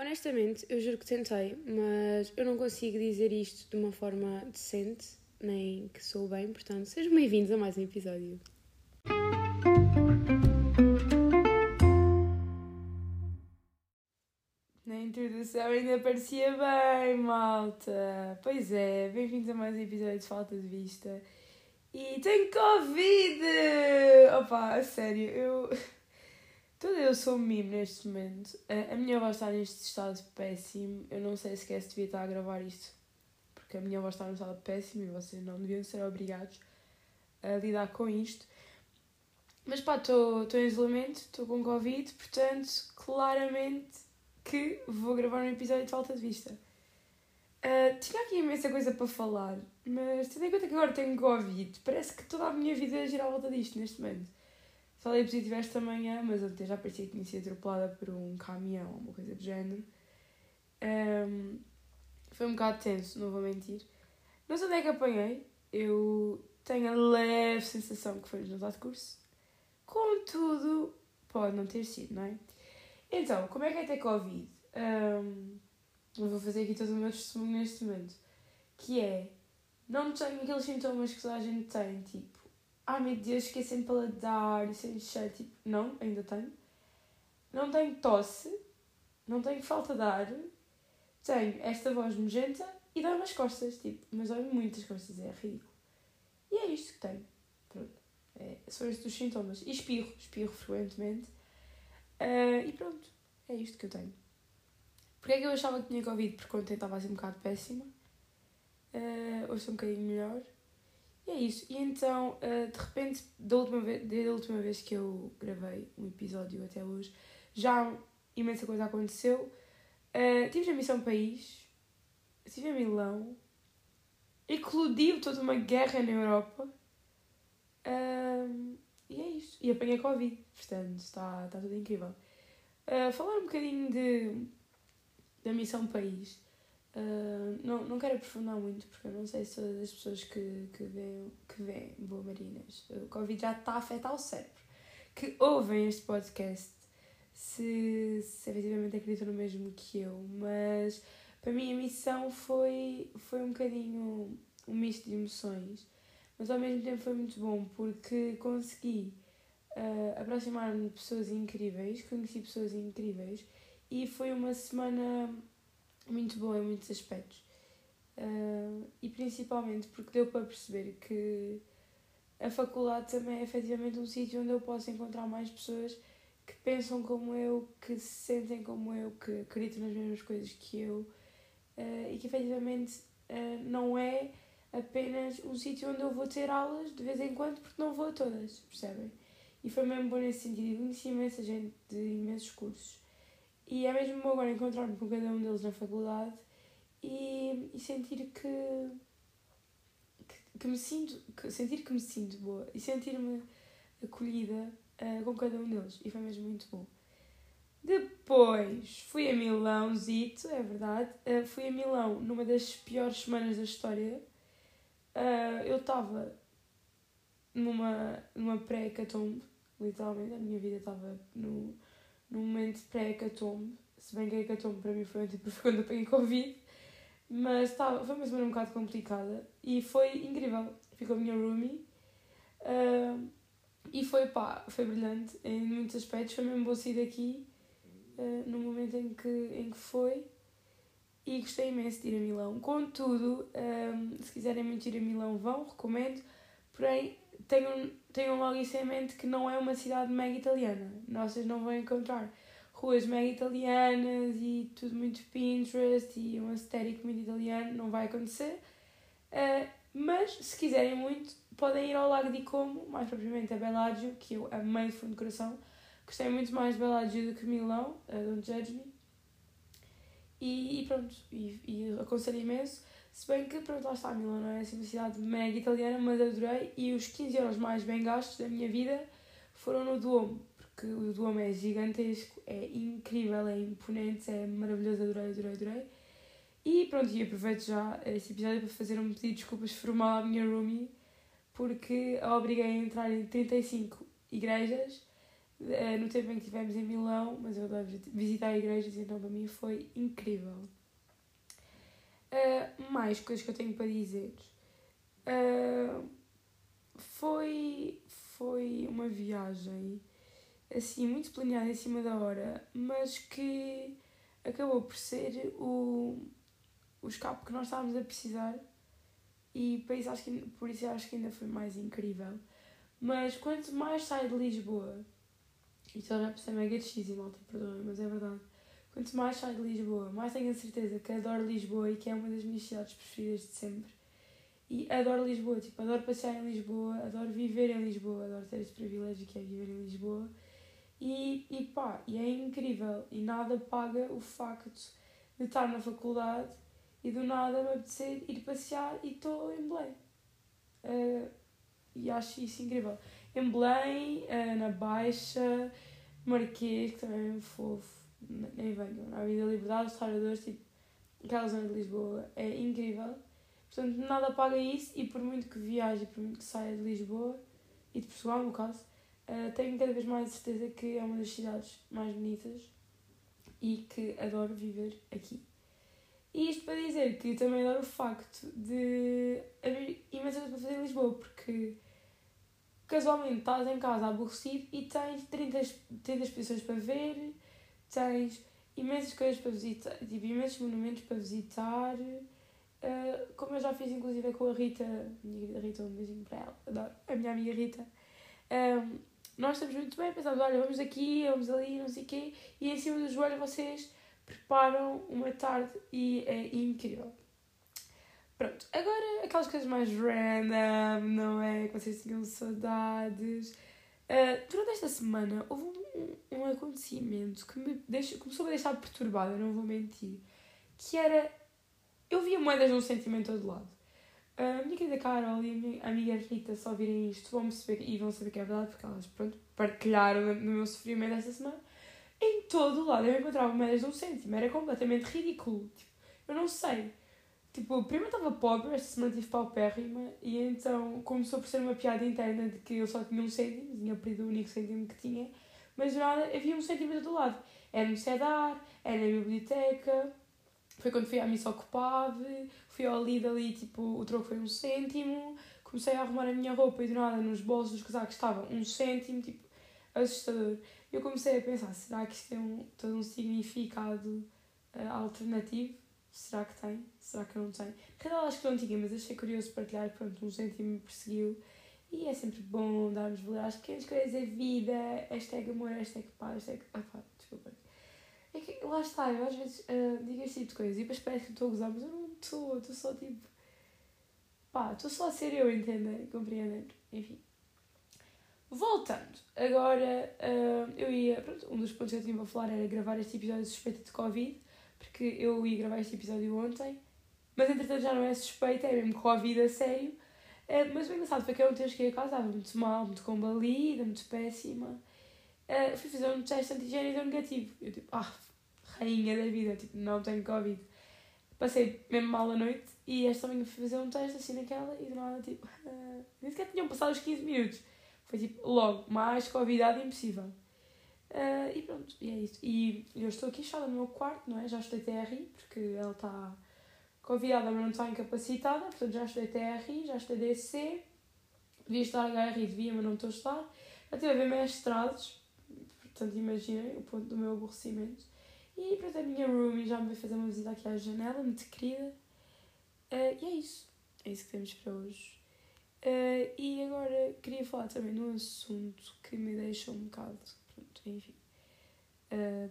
Honestamente, eu juro que tentei, mas eu não consigo dizer isto de uma forma decente, nem que sou bem, portanto, sejam bem-vindos a mais um episódio. Na introdução ainda parecia bem, malta. Pois é, bem-vindos a mais um episódio de Falta de Vista. E tenho Covid! Opa, a sério, eu. Toda eu sou um mimo neste momento. A, minha voz está neste estado péssimo. Eu não sei sequer se devia estar a gravar isto. Porque a minha voz está num estado péssimo e vocês não deviam ser obrigados a lidar com isto. Mas pá, estou em isolamento, estou com Covid, portanto, claramente que vou gravar um episódio de falta de vista. Uh, tinha aqui imensa coisa para falar, mas tendo em conta que agora tenho Covid, parece que toda a minha vida gira à volta disto neste momento. Falei positivo esta manhã, mas ontem já parecia que tinha sido atropelada por um caminhão ou uma coisa do género. Um, foi um bocado tenso, não vou mentir. Não sei onde é que apanhei. Eu tenho a leve sensação que foi no de curso. Contudo, pode não ter sido, não é? Então, como é que é ter Covid? Um, eu vou fazer aqui todo o meu testemunho neste momento. Que é, não tenho aqueles sintomas que toda a gente tem, tipo, ai meu Deus, fiquei sem paladar, sem cheiro, tipo, não, ainda tenho. Não tenho tosse, não tenho falta de ar, tenho esta voz nojenta e dói-me as costas, tipo, mas dói-me muitas costas, é ridículo. E é isto que tenho, pronto. É, são estes os sintomas. E espirro, espirro frequentemente. Uh, e pronto, é isto que eu tenho. Porquê é que eu achava que tinha Covid? Porque ontem estava assim um bocado péssima. Uh, hoje estou um bocadinho melhor. E é isso. E então, uh, de repente, da última, vez, desde a última vez que eu gravei um episódio até hoje, já imensa coisa aconteceu. Uh, tive a Missão País, estive em Milão, eclodiu toda uma guerra na Europa. Uh, e é isso. E apanhei Covid, portanto, está, está tudo incrível. Uh, falar um bocadinho de, da Missão País. Uh, não, não quero aprofundar muito, porque eu não sei se todas as pessoas que, que veem, que veem Boa Marinas, o Covid já está a afetar o cérebro, que ouvem este podcast, se, se efetivamente acreditam no mesmo que eu, mas para mim a missão foi, foi um bocadinho um misto de emoções, mas ao mesmo tempo foi muito bom, porque consegui uh, aproximar-me de pessoas incríveis, conheci pessoas incríveis, e foi uma semana muito boa em muitos aspectos. Uh, e principalmente porque deu para perceber que a faculdade também é efetivamente um sítio onde eu posso encontrar mais pessoas que pensam como eu, que se sentem como eu, que acreditam nas mesmas coisas que eu uh, e que efetivamente uh, não é apenas um sítio onde eu vou ter aulas de vez em quando porque não vou a todas, percebem? E foi mesmo bom nesse sentido. Conheci imensa gente de imensos cursos e é mesmo agora encontrar-me com cada um deles na faculdade e, e sentir que, que, que, me sinto, que, sentir que me sinto boa e sentir-me acolhida uh, com cada um deles. E foi mesmo muito bom. Depois fui a Milão, Zito, é verdade. Uh, fui a Milão numa das piores semanas da história. Uh, eu estava numa, numa pré-hecatombe, literalmente. A minha vida estava no num momento pré-hecatombe, se bem que a hecatombe para mim foi tipo, foi quando apanhei Covid, mas estava, foi uma semana um bocado complicada e foi incrível. Ficou a minha roomie uh, e foi pá, foi brilhante em muitos aspectos. Foi mesmo bom sair daqui uh, no momento em que, em que foi e gostei imenso de ir a Milão. Contudo, ah, se quiserem muito ir a Milão, vão, recomendo. Porém, tenham, tenham logo isso em mente que não é uma cidade mega italiana. Vocês não vão encontrar ruas mega italianas e tudo muito Pinterest e um estético muito italiano, não vai acontecer. Uh, mas, se quiserem muito, podem ir ao Lago di Como, mais propriamente a Bellagio, que eu amei de fundo de coração. Gostei muito mais de Bellagio do que Milão, uh, don't judge me. E, e pronto, e, e aconselho imenso. Se bem que, pronto, lá está, Milão não é assim uma cidade mega italiana, mas adorei. E os 15 euros mais bem gastos da minha vida foram no Duomo, porque o Duomo é gigantesco, é incrível, é imponente, é maravilhoso, adorei, adorei, adorei. E pronto, e aproveito já esse episódio para fazer um pedido de desculpas formal à minha roomie, porque a obriguei a entrar em 35 igrejas uh, no tempo em que estivemos em Milão, mas eu adoro visitar igrejas, então para mim foi incrível. Uh, mais coisas que eu tenho para dizer. Uh, foi, foi uma viagem assim muito planeada em cima da hora, mas que acabou por ser o, o escape que nós estávamos a precisar e por isso, acho que, por isso acho que ainda foi mais incrível. Mas quanto mais saio de Lisboa, isto já ser mega cheesy, malta, perdoem, mas é verdade. Quanto mais saio de Lisboa, mais tenho a certeza que adoro Lisboa e que é uma das minhas cidades preferidas de sempre. E adoro Lisboa, tipo, adoro passear em Lisboa, adoro viver em Lisboa, adoro ter este privilégio que é viver em Lisboa. E, e pá, e é incrível. E nada paga o facto de estar na faculdade e do nada me apetecer ir passear e estou em Belém. Uh, e acho isso incrível. Em Belém, uh, na Baixa, Marquês, que também é fofo, nem venham. A Vida Liberdade, os restauradores, tipo, aquela zona de Lisboa é incrível. Portanto, nada paga isso e por muito que viaje, por muito que saia de Lisboa e de Portugal, no caso, uh, tenho cada vez mais certeza que é uma das cidades mais bonitas e que adoro viver aqui. E isto para dizer que também adoro o facto de haver imensa coisa para fazer em Lisboa, porque casualmente estás em casa aborrecido e tens 30, 30 exposições para ver, tens imensas coisas para visitar, tipo, imensos monumentos para visitar. Uh, como eu já fiz inclusive com a Rita, minha querida Rita, um beijinho para ela, adoro, a minha amiga Rita. Um, nós estamos muito bem, pensamos, olha, vamos aqui, vamos ali, não sei o quê, e em cima do joelho vocês preparam uma tarde e é incrível. Pronto, agora aquelas coisas mais random, não é? Que vocês tinham saudades. Uh, durante esta semana houve um, um acontecimento que me deixou, começou a deixar perturbada, não vou mentir. Que era. Eu via moedas num sentimento todo lado. A minha querida Carol e a minha amiga Rita, se ouvirem isto, vão perceber e vão saber que é verdade, porque elas, pronto, partilharam no meu sofrimento esta semana. Em todo o lado eu encontrava moedas de um cêntimo, era completamente ridículo. Tipo, eu não sei. Tipo, primeiro estava pobre, esta semana tive paupérrima, e então começou por ser uma piada interna de que eu só tinha um cêntimo, tinha perdido o único cêntimo que tinha, mas nada, havia um cêntimo do lado. Era no CEDAR, era na biblioteca, foi quando fui à missa ocupado, fui ao Lidl ali, tipo, o troco foi um cêntimo, comecei a arrumar a minha roupa e do nada nos bolsos dos casacos estava um cêntimo, tipo, assustador. Eu comecei a pensar, será que isto tem um, todo um significado uh, alternativo? Será que tem? Será que não tem? Na realidade acho que não tinha, mas achei curioso partilhar, pronto, um cêntimo me perseguiu. E é sempre bom darmos valor às pequenas coisas da vida, hashtag amor, hashtag paz, hashtag... Ah pá, desculpa. É que lá está, eu às vezes uh, digo este tipo de coisas e depois parece que estou a gozar, mas eu não estou, estou só tipo... Pá, estou só a ser eu, entendem? Compreendendo? Enfim. Voltando, agora uh, eu ia. Pronto, um dos pontos que eu tinha para falar era gravar este episódio de suspeita de Covid, porque eu ia gravar este episódio ontem, mas entretanto já não é suspeita, é mesmo Covid a sério. Uh, mas o engraçado foi que eu ontem cheguei a casa, estava muito mal, muito combalida, muito péssima. Uh, fui fazer um teste antigênio e deu negativo. Eu tipo, ah, rainha da vida, tipo, não tenho Covid. Passei mesmo mal a noite e esta manhã fui fazer um teste assim naquela e de nada, tipo, uh, nem sequer tinham passado os 15 minutos. Foi tipo, logo, mais convidado impossível. Uh, e pronto, e é isso. E eu estou aqui chata no meu quarto, não é? Já estudei TRI, porque ela está convidada, mas não está incapacitada. Portanto, já estudei TRI, já estudei DC. Devia estar HRI, devia, mas não estou a. Já estive a ver mestrados, portanto, imaginem o ponto do meu aborrecimento. E pronto, a minha roomie já me veio fazer uma visita aqui à janela, muito querida. Uh, e é isso. É isso que temos para hoje. Uh, e agora queria falar também de um assunto que me deixa um bocado. Enfim. Uh,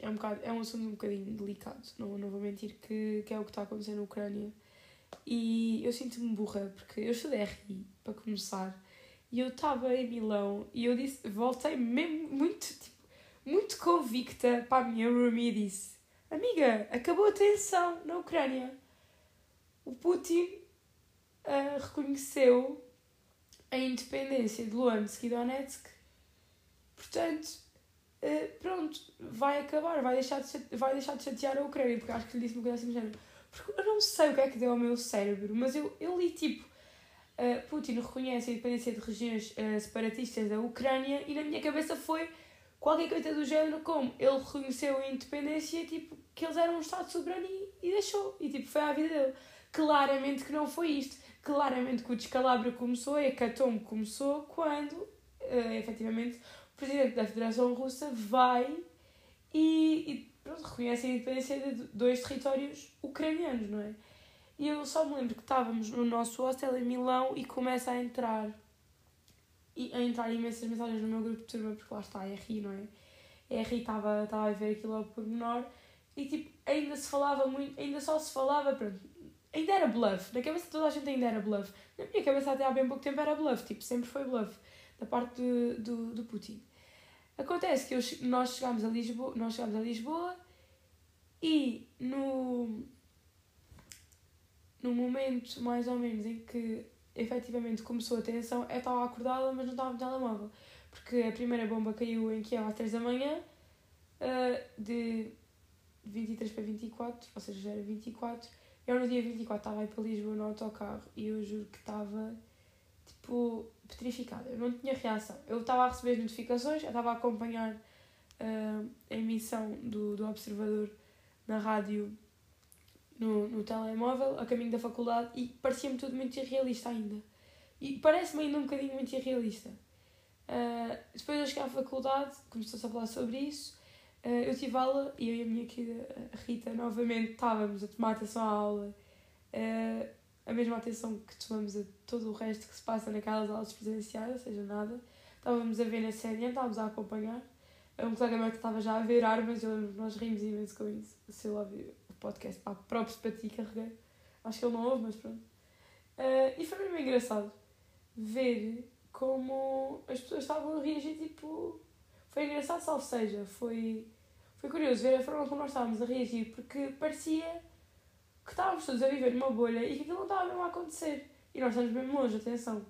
é, um bocado, é um assunto um bocadinho delicado, não, não vou mentir, que, que é o que está acontecendo na Ucrânia. E eu sinto-me burra, porque eu estudei RI, para começar, e eu estava em Milão e eu disse, voltei mesmo muito, tipo, muito convicta para a minha roomie e disse: Amiga, acabou a tensão na Ucrânia. O Putin uh, reconheceu a independência de Luhansk e Donetsk. Portanto, uh, pronto, vai acabar, vai deixar, de, vai deixar de chatear a Ucrânia, porque acho que lhe disse uma coisa assim do género. Porque eu não sei o que é que deu ao meu cérebro, mas eu, eu li tipo. uh, Putin reconhece a independência de regiões uh, separatistas da Ucrânia e na minha cabeça foi qualquer coisa do género como ele reconheceu a independência tipo que eles eram um Estado soberano e, e deixou e tipo foi a vida dele claramente que não foi isto claramente que o descalabro começou a hecatombe começou quando uh, efetivamente o presidente da Federação Russa vai e, e pronto, reconhece a independência de dois territórios ucranianos, não é? E eu só me lembro que estávamos no nosso hostel em Milão e começa a entrar e a entrar imensas mensagens no meu grupo de turma, porque lá está a RI, não é? A RI estava a ver aquilo ao pormenor e tipo, ainda se falava muito, ainda só se falava, pronto, ainda era bluff. Na cabeça de toda a gente ainda era bluff. Na minha cabeça até há bem pouco tempo era bluff, tipo, sempre foi bluff da parte do, do, do Putin. Acontece que eu, nós chegámos a Lisboa, nós chegámos a Lisboa e no, no momento mais ou menos em que efetivamente começou a tensão, eu estava acordada, mas não estava no telemóvel. Porque a primeira bomba caiu em Kiev às 3 da manhã, uh, de 23 para 24, ou seja, já era 24. Eu no dia 24 estava aí para Lisboa no autocarro e eu juro que estava tipo petrificada. Eu não tinha reação. Eu estava a receber as notificações, eu estava a acompanhar uh, a emissão do, do Observador na rádio no, no telemóvel, a caminho da faculdade, e parecia-me tudo muito irrealista ainda. E parece-me ainda um bocadinho muito irrealista. Uh, depois de chegar à faculdade, começou-se a falar sobre isso. Uh, eu tive aula e eu e a minha querida Rita novamente estávamos a tomar atenção à aula. A mesma atenção que tomamos a todo o resto que se passa naquelas aulas presenciais, ou seja, nada. Estávamos a ver na CNN, estávamos a acompanhar. Um colega meu que estava já a ver armas, eu nós rimos imenso com isso. Se ele ouvir o podcast, pá, próprios para ti, carreguei. Acho que ele não ouve, mas pronto. Uh, e foi mesmo engraçado ver como as pessoas estavam a reagir, tipo. Foi engraçado, salvo seja, foi, foi curioso ver a forma como nós estávamos a reagir, porque parecia que estávamos todos a viver numa bolha e que aquilo não estava mesmo a acontecer. E nós estamos mesmo longe, atenção.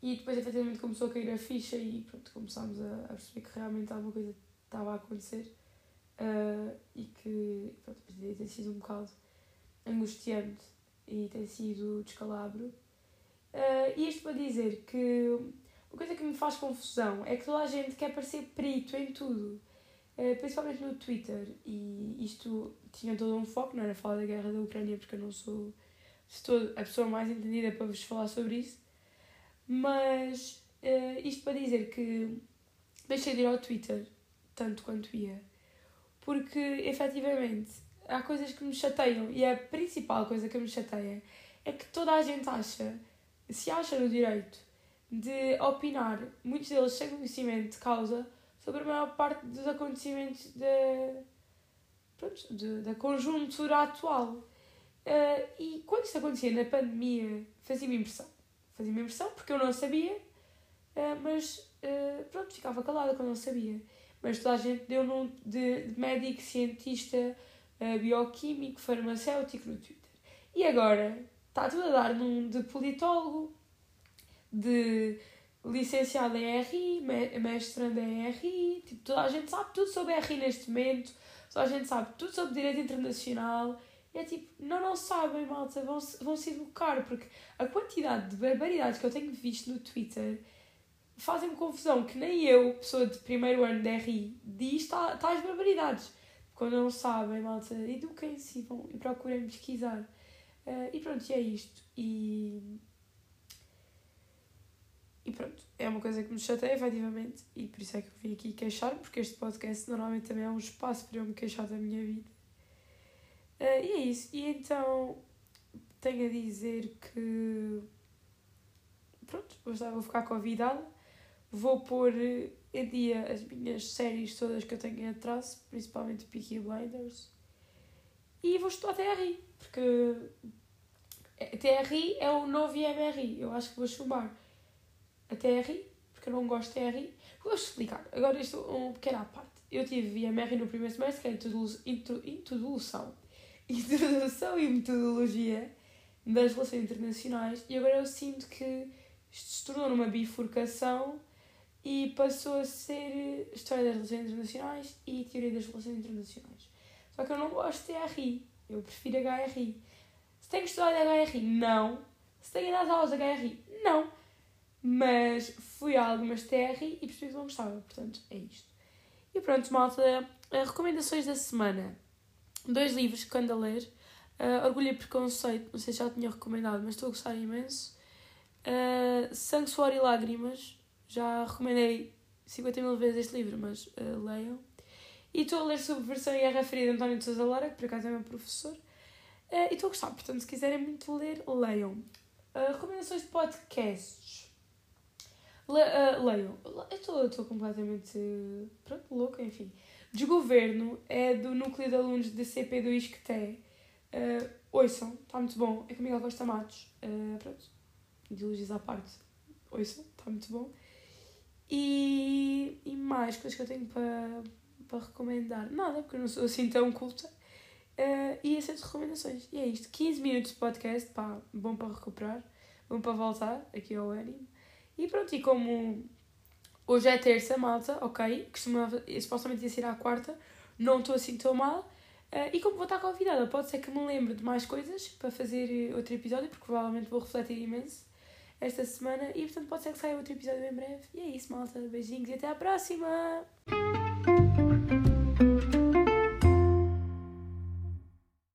E depois, efetivamente, começou a cair a ficha e pronto, começámos a, a perceber que realmente alguma coisa estava a acontecer uh, e que, pronto, tem sido um bocado angustiante e tem sido descalabro. Uh, e isto para dizer que uma coisa que me faz confusão é que toda a gente quer parecer perito em tudo. Eh, principalmente no Twitter, e isto tinha todo um foco, não era falar da guerra da Ucrânia, porque eu não sou estou a pessoa mais entendida para vos falar sobre isso, mas uh, isto para dizer que deixei de ir ao Twitter tanto quanto ia, porque efetivamente há coisas que me chateiam, e a principal coisa que me chateia é que toda a gente acha, se acha no direito de opinar, muitos deles sem conhecimento de causa, sobre a maior parte dos acontecimentos da, pronto, de, da conjuntura atual. Uh, e quando isso acontecia na pandemia, fazia-me impressão. Fazia-me impressão porque eu não sabia, uh, mas uh, pronto, ficava calada quando não sabia. Mas toda a gente deu num de, de médico, cientista, bioquímico, farmacêutico no Twitter. E agora está tudo a dar num de politólogo, de licenciada em RI, mestrando em RI, tipo, toda a gente sabe tudo sobre RI neste momento, toda a gente sabe tudo sobre direito internacional. E é tipo, não, não sabem, malta, vão, vão se educar, porque a quantidade de barbaridades que eu tenho visto no Twitter fazem-me confusão, que nem eu, pessoa de primeiro ano de RI, diz tais barbaridades. Quando não sabem, malta, eduquem-se e, e procurem pesquisar. Uh, e pronto, e é isto. E e pronto, é uma coisa que me chateia, efetivamente, e por isso é que eu vim aqui queixar, porque este podcast normalmente também é um espaço para eu me queixar da minha vida. Uh, e é isso. E então tenho a dizer que. Pronto, vou ficar convidada. Vou pôr em dia as minhas séries todas que eu tenho em atraso, principalmente Peaky Blinders. E vou estudar TRI, porque TRI é o novo IMRI. Eu acho que vou chumbar a TRI, porque eu não gosto de TRI. Vou explicar. Agora isto um pequeno à parte. Eu tive IMR no primeiro semestre, que é introdução. Introdução e metodologia das relações internacionais, e agora eu sinto que isto se tornou numa bifurcação e passou a ser História das Relações Internacionais e Teoria das Relações Internacionais. Só que eu não gosto de TRI, eu prefiro HRI. Se tenho que estudar HRI? Não. Se tenho ido às aulas da HRI, não. Mas fui a algumas TR e percebi que não gostava. Portanto, é isto. E pronto, malta. Uh, recomendações da semana. Dois livros que ando a ler. Uh, Orgulho e Preconceito, não sei se já tinha recomendado, mas estou a gostar imenso. Uh, Sangue, Suor e Lágrimas, já recomendei 50 mil vezes este livro, mas uh, leiam. E estou a ler sobre versão Guerra Fria de António de Sousa Lara, que por acaso é meu professor. Uh, e estou a gostar, portanto, se quiserem muito ler, leiam. Uh, recomendações de podcasts. Le, uh, leiam. Eu estou completamente pronto, louca, enfim. Desgoverno é do núcleo de alunos de CP do ISCTE. Uh, ouçam, está muito bom. É com Miguel Costa Matos. Uh, pronto, ideologias à parte. Ouçam, está muito bom. E, e mais coisas que eu tenho para, para recomendar. Nada, porque eu não sou assim tão culta. Uh, e essas recomendações. E é isto. 15 minutos de podcast, pá, bom para recuperar, bom para voltar aqui ao ânimo. E pronto, e como hoje é terça, malta, ok, costumava, supostamente ia ser à quarta, não estou assim tão mal. Uh, e como vou estar convidada, pode ser que me lembre de mais coisas para fazer outro episódio, porque provavelmente vou refletir imenso esta semana e portanto pode ser que saia outro episódio em breve. E é isso, malta. Beijinhos e até à próxima!